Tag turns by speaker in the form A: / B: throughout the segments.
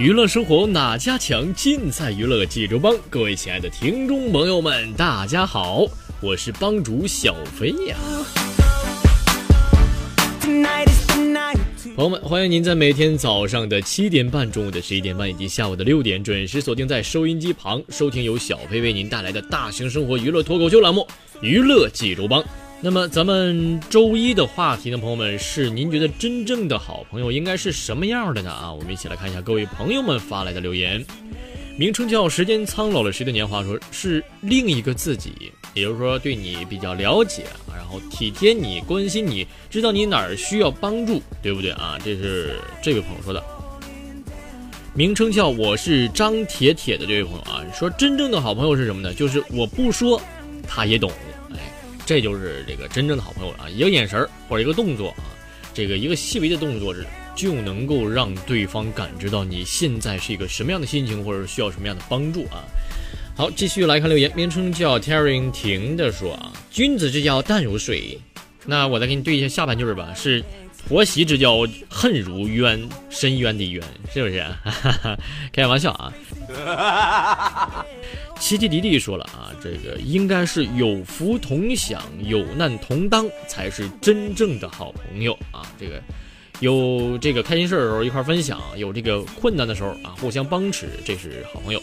A: 娱乐生活哪家强？尽在娱乐济州帮。各位亲爱的听众朋友们，大家好，我是帮主小飞呀。朋友们，欢迎您在每天早上的七点半、中午的十一点半以及下午的六点准时锁定在收音机旁，收听由小飞为您带来的大型生活娱乐脱口秀栏目《娱乐济州帮》。那么咱们周一的话题呢，朋友们是您觉得真正的好朋友应该是什么样的呢？啊，我们一起来看一下各位朋友们发来的留言，名称叫“时间苍老了谁的年华”，说是另一个自己，也就是说对你比较了解，然后体贴你、关心你，知道你哪儿需要帮助，对不对啊？这是这位朋友说的。名称叫“我是张铁铁”的这位朋友啊，说真正的好朋友是什么呢？就是我不说，他也懂。这就是这个真正的好朋友啊！一个眼神或者一个动作啊，这个一个细微的动作是就能够让对方感知到你现在是一个什么样的心情，或者需要什么样的帮助啊。好，继续来看留言，名称叫 Terry 婷的说啊，君子之交淡如水。那我再给你对一下下半句吧，是。婆媳之交，恨如渊，深渊的渊，是不是？开玩笑啊！奇奇迪迪说了啊，这个应该是有福同享，有难同当，才是真正的好朋友啊！这个有这个开心事的时候一块分享，有这个困难的时候啊互相帮持，这是好朋友。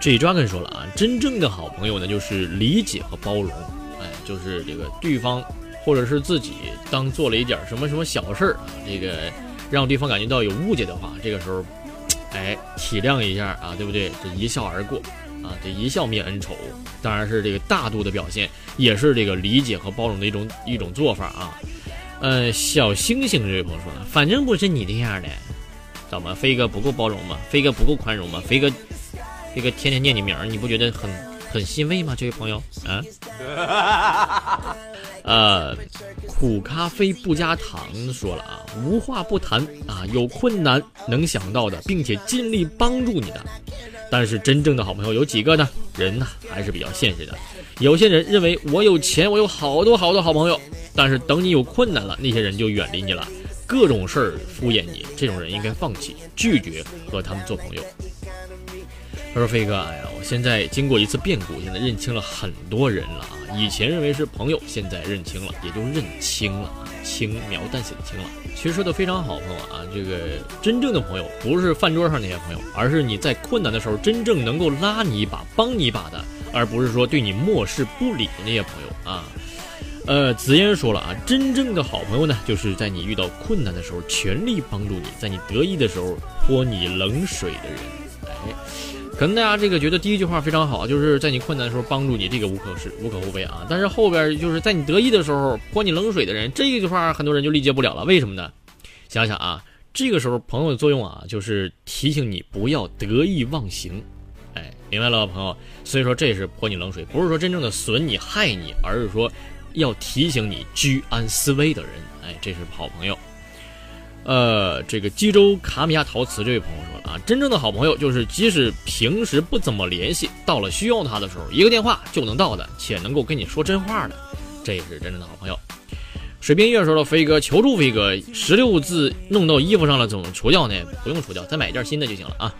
A: J Dragon 说了啊，真正的好朋友呢，就是理解和包容，哎，就是这个对方。或者是自己当做了一点什么什么小事儿啊，这个让对方感觉到有误解的话，这个时候，哎，体谅一下啊，对不对？这一笑而过啊，这一笑泯恩仇，当然是这个大度的表现，也是这个理解和包容的一种一种做法啊。呃，小星星这位朋友说，反正不是你这样的，怎么飞哥不够包容吗？飞哥不够宽容吗？飞哥飞哥天天念你名儿，你不觉得很很欣慰吗？这位朋友啊。呃，苦咖啡不加糖说了啊，无话不谈啊，有困难能想到的，并且尽力帮助你的。但是真正的好朋友有几个呢？人呢还是比较现实的。有些人认为我有钱，我有好多好多好朋友，但是等你有困难了，那些人就远离你了，各种事儿敷衍你。这种人应该放弃，拒绝和他们做朋友。他说：“飞哥，哎呀，我现在经过一次变故，现在认清了很多人了啊。以前认为是朋友，现在认清了，也就认清了啊，轻描淡写的清了。其实说的非常好，朋友啊，这个真正的朋友不是饭桌上那些朋友，而是你在困难的时候真正能够拉你一把、帮你一把的，而不是说对你漠视不理的那些朋友啊。呃，紫嫣说了啊，真正的好朋友呢，就是在你遇到困难的时候全力帮助你，在你得意的时候泼你冷水的人，哎。”可能大家这个觉得第一句话非常好，就是在你困难的时候帮助你，这个无可是无可厚非啊。但是后边就是在你得意的时候泼你冷水的人，这一句话很多人就理解不了了。为什么呢？想想啊，这个时候朋友的作用啊，就是提醒你不要得意忘形。哎，明白了吧，朋友。所以说这是泼你冷水，不是说真正的损你害你，而是说要提醒你居安思危的人。哎，这是好朋友。呃，这个济州卡米亚陶瓷这位朋友说了啊，真正的好朋友就是即使平时不怎么联系，到了需要他的时候，一个电话就能到的，且能够跟你说真话的，这也是真正的好朋友。水边月说了，飞哥求助飞哥，十六字弄到衣服上了，怎么除掉呢？不用除掉，再买一件新的就行了啊。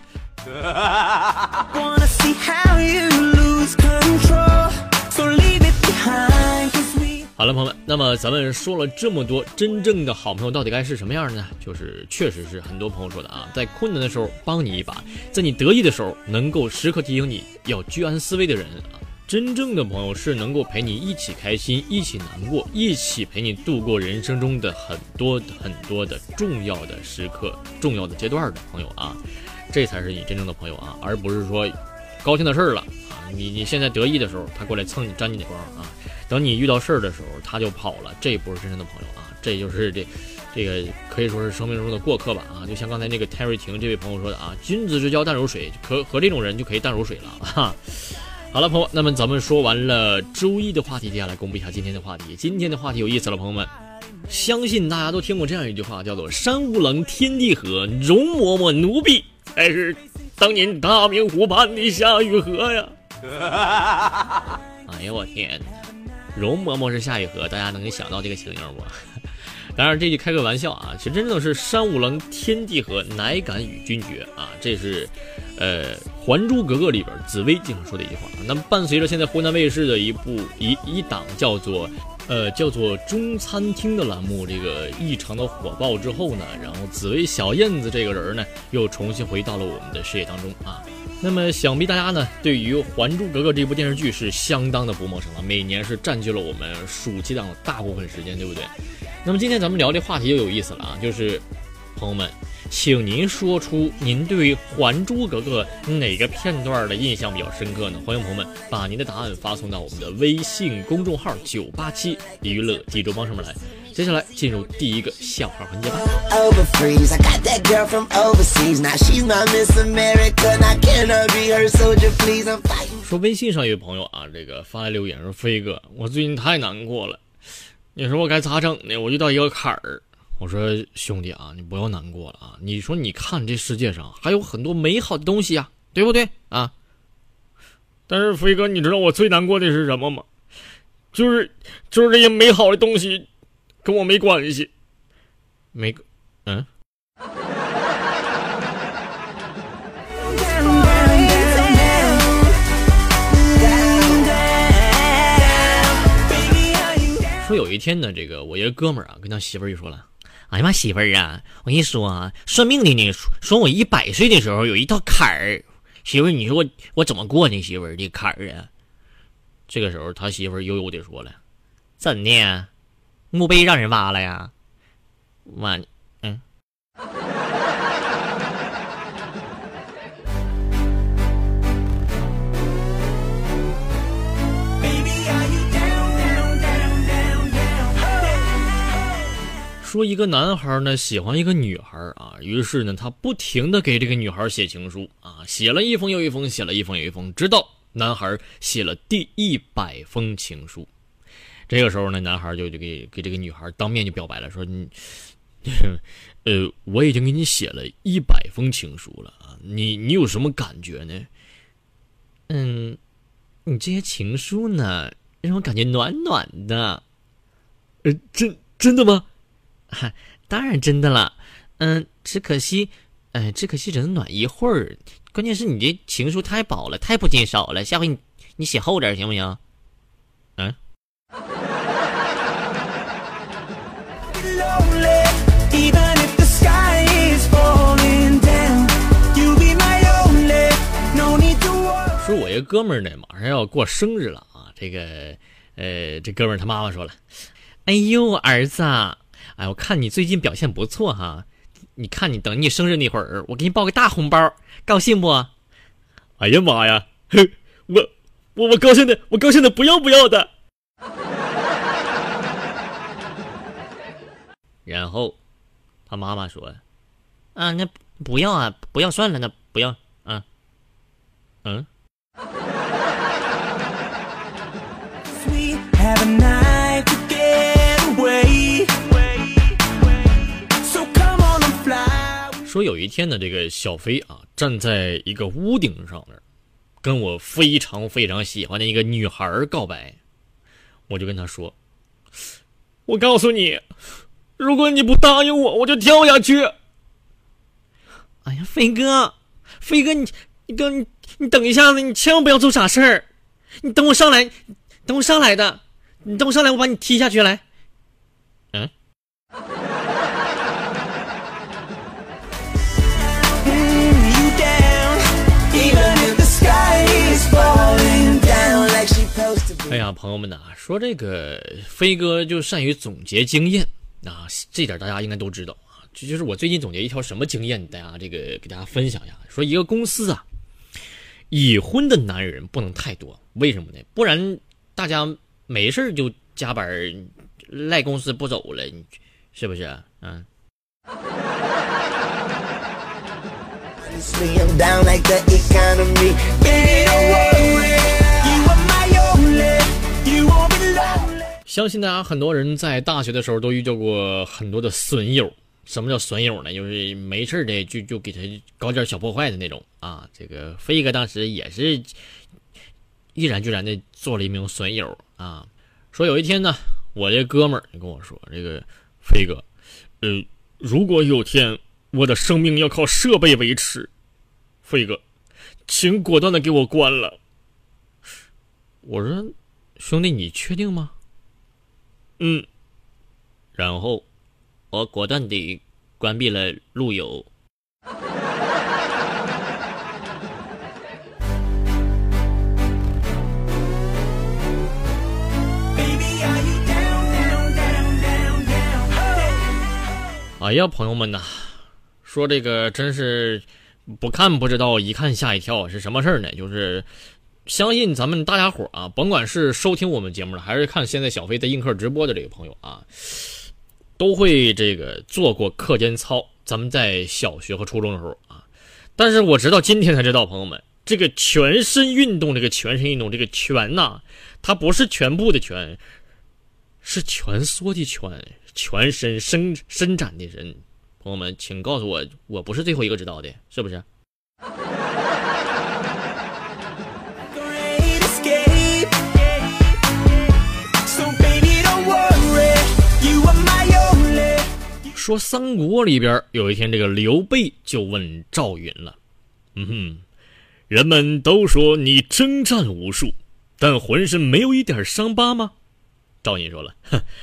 A: 好了，朋友们，那么咱们说了这么多，真正的好朋友到底该是什么样的呢？就是确实是很多朋友说的啊，在困难的时候帮你一把，在你得意的时候能够时刻提醒你要居安思危的人啊。真正的朋友是能够陪你一起开心，一起难过，一起陪你度过人生中的很多很多的重要的时刻、重要的阶段的朋友啊，这才是你真正的朋友啊，而不是说高兴的事儿了啊，你你现在得意的时候，他过来蹭你沾你的光啊。等你遇到事儿的时候，他就跑了，这不是真正的朋友啊！这就是这，这个可以说是生命中的过客吧啊！就像刚才那个 Terry 婷这位朋友说的啊，君子之交淡如水，和和这种人就可以淡如水了哈。好了，朋友，那么咱们说完了周一的话题，接下来公布一下今天的话题。今天的话题有意思了，朋友们，相信大家都听过这样一句话，叫做“山无棱，天地合，容嬷嬷奴婢才是当年大明湖畔的夏雨荷呀！” 哎呀，我天！容嬷嬷是夏雨荷，大家能想到这个情景不？当然这句开个玩笑啊，其实真正是山无棱，天地合，乃敢与君绝啊！这是，呃，《还珠格格》里边紫薇经常说的一句话。那么伴随着现在湖南卫视的一部一一档叫做，呃，叫做中餐厅的栏目，这个异常的火爆之后呢，然后紫薇小燕子这个人呢，又重新回到了我们的视野当中啊。那么想必大家呢，对于《还珠格格》这部电视剧是相当的不陌生了，每年是占据了我们暑期档的大部分时间，对不对？那么今天咱们聊这话题就有意思了啊，就是朋友们，请您说出您对《还珠格格》哪个片段的印象比较深刻呢？欢迎朋友们把您的答案发送到我们的微信公众号九八七娱乐济州帮上面来。接下来进入第一个笑话环节吧。说微信上一位朋友啊，这个发来留言说：“飞哥，我最近太难过了，你说我该咋整呢？我遇到一个坎儿。”我说：“兄弟啊，你不要难过了啊！你说你看这世界上还有很多美好的东西呀，对不对啊？但是飞哥，你知道我最难过的是什么吗？就是就是这些美好的东西。”跟我没关系，没，嗯。说有一天呢，这个我一个哥们儿啊，跟他媳妇儿就说了：“哎呀妈，媳妇儿啊，我跟你说啊，算命的呢说我一百岁的时候有一道坎儿，媳妇儿，你说我我怎么过呢？媳妇儿这坎儿啊。”这个时候他媳妇儿悠悠的说了：“怎的？”墓碑让人挖了呀，挖，嗯。说一个男孩呢喜欢一个女孩啊，于是呢他不停的给这个女孩写情书啊，写了一封又一封，写了一封又一封，直到男孩写了第一百封情书。这个时候呢，男孩就就给给这个女孩当面就表白了，说你，呃，我已经给你写了一百封情书了啊，你你有什么感觉呢？嗯，你这些情书呢，让我感觉暖暖的。呃，真真的吗？哈，当然真的了。嗯，只可惜，呃，只可惜只能暖一会儿。关键是你这情书太薄了，太不经手了。下回你你写厚点行不行？嗯。说，我一个哥们儿呢，马上要过生日了啊！这个，呃，这哥们儿他妈妈说了：“哎呦，儿子，哎，我看你最近表现不错哈，你看你等你生日那会儿，我给你包个大红包，高兴不？”哎呀妈呀，我我我高兴的，我高兴的不要不要的。然后，他妈妈说：“啊，那不要啊，不要算了，那不要啊，嗯。”说有一天呢，这个小飞啊，站在一个屋顶上面，跟我非常非常喜欢的一个女孩告白。我就跟他说：“我告诉你，如果你不答应我，我就跳下去。”哎呀，飞哥，飞哥，你你等你你等一下子，你千万不要做傻事儿。你等我上来，等我上来的，你等我上来，我把你踢下去来。嗯。哎呀，朋友们呐，说这个飞哥就善于总结经验啊，这点大家应该都知道啊。这就是我最近总结一条什么经验，大家这个给大家分享一下。说一个公司啊，已婚的男人不能太多，为什么呢？不然大家没事就加班赖公司不走了，是不是？嗯。相信大家很多人在大学的时候都遇到过很多的损友。什么叫损友呢？就是没事的就就给他搞点小破坏的那种啊。这个飞哥当时也是毅然决然的做了一名损友啊。说有一天呢，我这哥们儿跟我说：“这个飞哥，呃，如果有天我的生命要靠设备维持，飞哥，请果断的给我关了。”我说：“兄弟，你确定吗？”嗯，然后我果断地关闭了路由。哎呀，朋友们呐，说这个真是不看不知道，一看吓一跳，是什么事儿呢？就是。相信咱们大家伙啊，甭管是收听我们节目的，还是看现在小飞在映客直播的这个朋友啊，都会这个做过课间操。咱们在小学和初中的时候啊，但是我直到今天才知道，朋友们，这个全身运动，这个全身运动，这个全呐，它不是全部的全，是蜷缩的蜷，全身伸伸展的人。朋友们，请告诉我，我不是最后一个知道的，是不是？说三国里边有一天，这个刘备就问赵云了：“嗯哼，人们都说你征战无数，但浑身没有一点伤疤吗？”赵云说了：“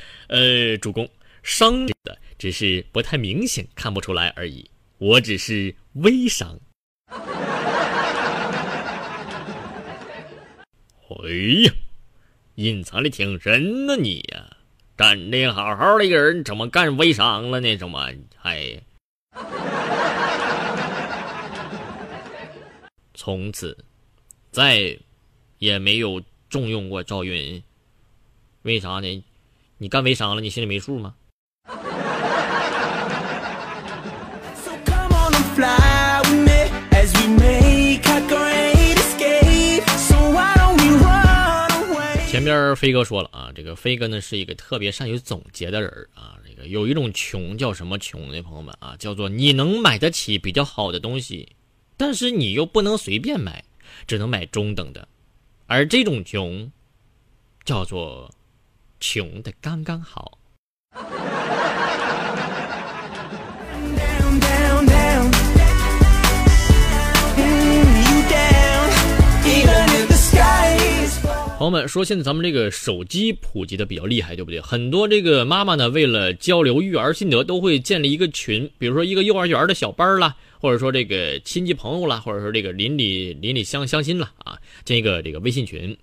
A: 呃，主公，伤的只是不太明显，看不出来而已。我只是微伤。”哎呀，隐藏的挺深呢，你呀！干的好好的一个人，怎么干微商了呢？怎么还？从此再也没有重用过赵云，为啥呢？你干微商了，你心里没数吗？前边飞哥说了啊，这个飞哥呢是一个特别善于总结的人啊。这个有一种穷叫什么穷呢？朋友们啊，叫做你能买得起比较好的东西，但是你又不能随便买，只能买中等的。而这种穷叫做穷的刚刚好。朋友们说，现在咱们这个手机普及的比较厉害，对不对？很多这个妈妈呢，为了交流育儿心得，都会建立一个群，比如说一个幼儿园的小班啦，或者说这个亲戚朋友啦，或者说这个邻里邻里乡乡亲啦，啊，建一个这个微信群。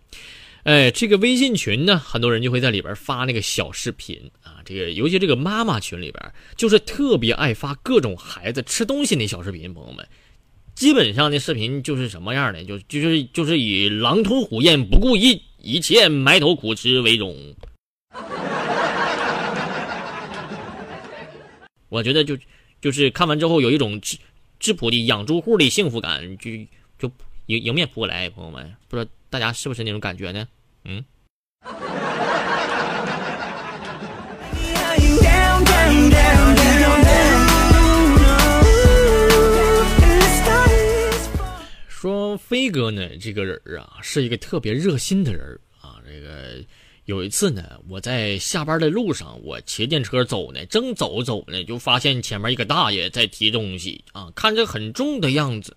A: 哎，这个微信群呢，很多人就会在里边发那个小视频啊，这个尤其这个妈妈群里边，就是特别爱发各种孩子吃东西那小视频，朋友们。基本上的视频就是什么样的？就就是就是以狼吞虎咽、不顾一一切埋头苦吃为荣。我觉得就就是看完之后有一种质质朴的养猪户的幸福感，就就迎迎面扑过来，朋友们，不知道大家是不是那种感觉呢？嗯。飞哥呢，这个人啊，是一个特别热心的人啊。这个有一次呢，我在下班的路上，我骑电车走呢，正走走呢，就发现前面一个大爷在提东西啊，看着很重的样子。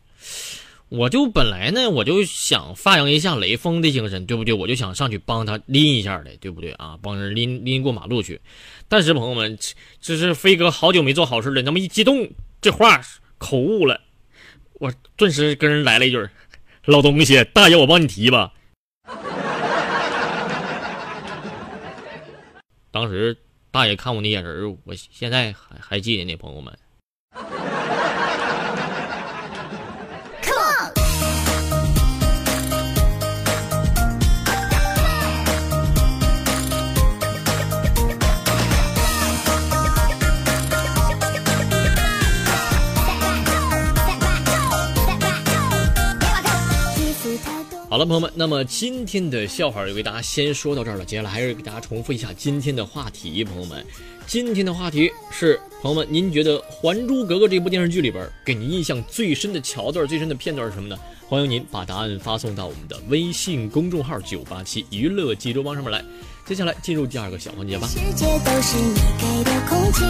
A: 我就本来呢，我就想发扬一下雷锋的精神，对不对？我就想上去帮他拎一下的，对不对啊？帮人拎拎过马路去。但是朋友们，这是飞哥好久没做好事了，那么一激动，这话口误了，我顿时跟人来了一句：“老东西，大爷，我帮你提吧。”当时大爷看我那眼神，我现在还还记得呢，朋友们。好了，朋友们，那么今天的笑话就给大家先说到这儿了。接下来还是给大家重复一下今天的话题，朋友们，今天的话题是，朋友们，您觉得《还珠格格》这部电视剧里边给您印象最深的桥段、最深的片段是什么呢？欢迎您把答案发送到我们的微信公众号“九八七娱乐济州帮”上面来。接下来进入第二个小环节吧。世界都是你给的空气，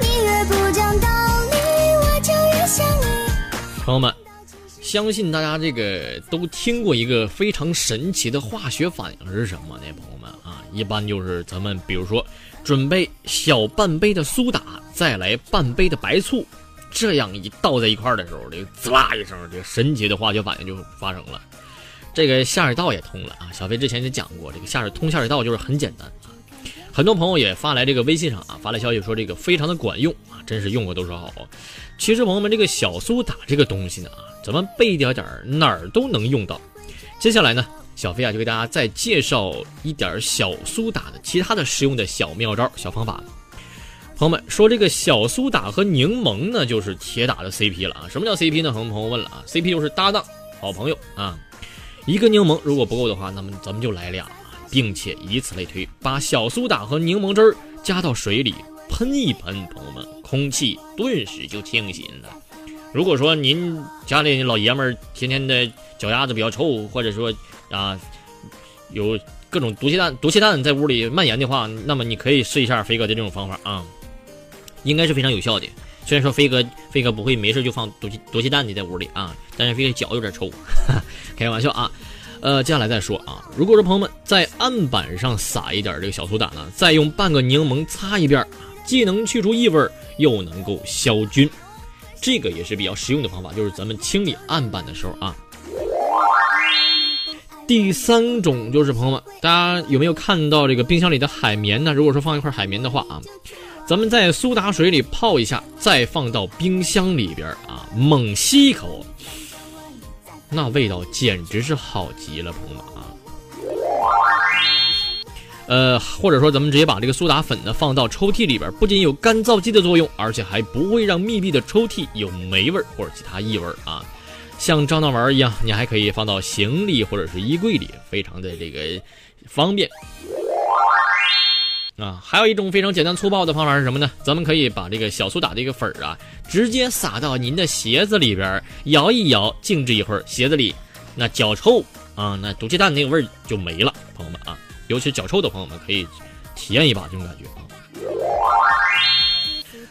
A: 你越不讲道理，我就越想你。朋友们。相信大家这个都听过一个非常神奇的化学反应是什么呢？朋友们啊，一般就是咱们比如说准备小半杯的苏打，再来半杯的白醋，这样一倒在一块儿的时候，这个滋啦一声，这个神奇的化学反应就发生了。这个下水道也通了啊！小飞之前也讲过，这个下水通下水道就是很简单啊。很多朋友也发来这个微信上啊，发来消息说这个非常的管用啊，真是用过都说好。其实朋友们，这个小苏打这个东西呢啊。咱们备一点点儿，哪儿都能用到。接下来呢，小飞啊就给大家再介绍一点小苏打的其他的实用的小妙招、小方法。朋友们说，这个小苏打和柠檬呢，就是铁打的 CP 了啊！什么叫 CP 呢？很多朋友问了啊，CP 就是搭档、好朋友啊。一个柠檬如果不够的话，那么咱们就来俩，并且以此类推，把小苏打和柠檬汁儿加到水里喷一喷，朋友们，空气顿时就清新了。如果说您家里老爷们儿天天的脚丫子比较臭，或者说啊有各种毒气弹、毒气弹在屋里蔓延的话，那么你可以试一下飞哥的这种方法啊，应该是非常有效的。虽然说飞哥飞哥不会没事就放毒气毒气弹的在屋里啊，但是飞哥脚有点臭，开玩笑啊。呃，接下来再说啊，如果说朋友们在案板上撒一点这个小苏打呢，再用半个柠檬擦一遍，既能去除异味，又能够消菌。这个也是比较实用的方法，就是咱们清理案板的时候啊。第三种就是朋友们，大家有没有看到这个冰箱里的海绵呢？如果说放一块海绵的话啊，咱们在苏打水里泡一下，再放到冰箱里边啊，猛吸一口，那味道简直是好极了，朋友们。呃，或者说咱们直接把这个苏打粉呢放到抽屉里边，不仅有干燥剂的作用，而且还不会让密闭的抽屉有霉味或者其他异味啊。像樟脑丸一样，你还可以放到行李或者是衣柜里，非常的这个方便啊。还有一种非常简单粗暴的方法是什么呢？咱们可以把这个小苏打这个粉儿啊，直接撒到您的鞋子里边，摇一摇，静置一会儿，鞋子里那脚臭啊，那毒气弹那个味儿就没了，朋友们啊。尤其脚臭的朋友们可以体验一把这种感觉啊！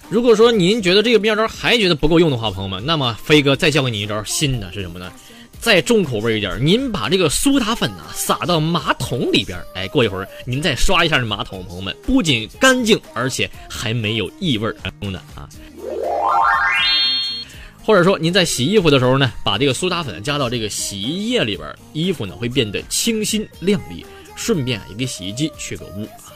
A: 如果说您觉得这个妙招还觉得不够用的话，朋友们，那么飞哥再教给你一招新的是什么呢？再重口味一点，您把这个苏打粉呢撒到马桶里边，哎，过一会儿您再刷一下这马桶，朋友们不仅干净，而且还没有异味功能啊！或者说您在洗衣服的时候呢，把这个苏打粉加到这个洗衣液里边，衣服呢会变得清新亮丽。顺便也给洗衣机去个污啊，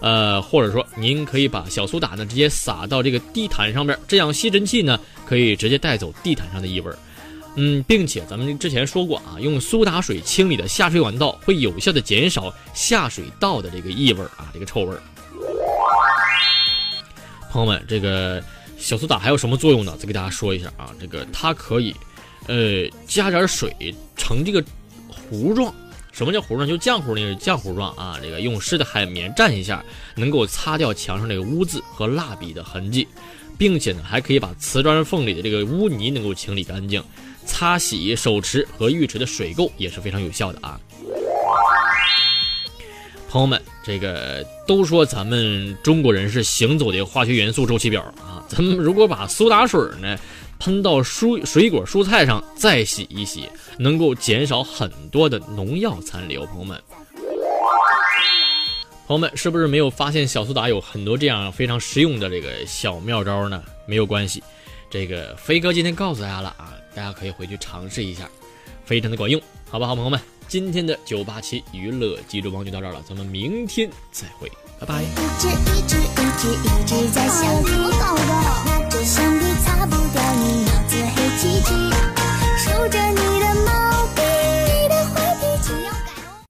A: 呃，或者说您可以把小苏打呢直接撒到这个地毯上边，这样吸尘器呢可以直接带走地毯上的异味嗯，并且咱们之前说过啊，用苏打水清理的下水管道会有效的减少下水道的这个异味啊，这个臭味朋友们，这个小苏打还有什么作用呢？再给大家说一下啊，这个它可以，呃，加点水盛这个。糊状，什么叫糊状？就浆糊那个浆糊状啊。这个用湿的海绵蘸一下，能够擦掉墙上这个污渍和蜡笔的痕迹，并且呢，还可以把瓷砖缝里的这个污泥能够清理干净。擦洗手池和浴池的水垢也是非常有效的啊。朋友们，这个都说咱们中国人是行走的化学元素周期表啊。咱们如果把苏打水呢？喷到蔬水果蔬菜上再洗一洗，能够减少很多的农药残留。朋友们，朋友们是不是没有发现小苏打有很多这样非常实用的这个小妙招呢？没有关系，这个飞哥今天告诉大家了啊，大家可以回去尝试一下，非常的管用，好不好，朋友们？今天的九八七娱乐记录帮就到这儿了，咱们明天再会，拜拜。
B: 一直一直一直一直在想，怎么搞的？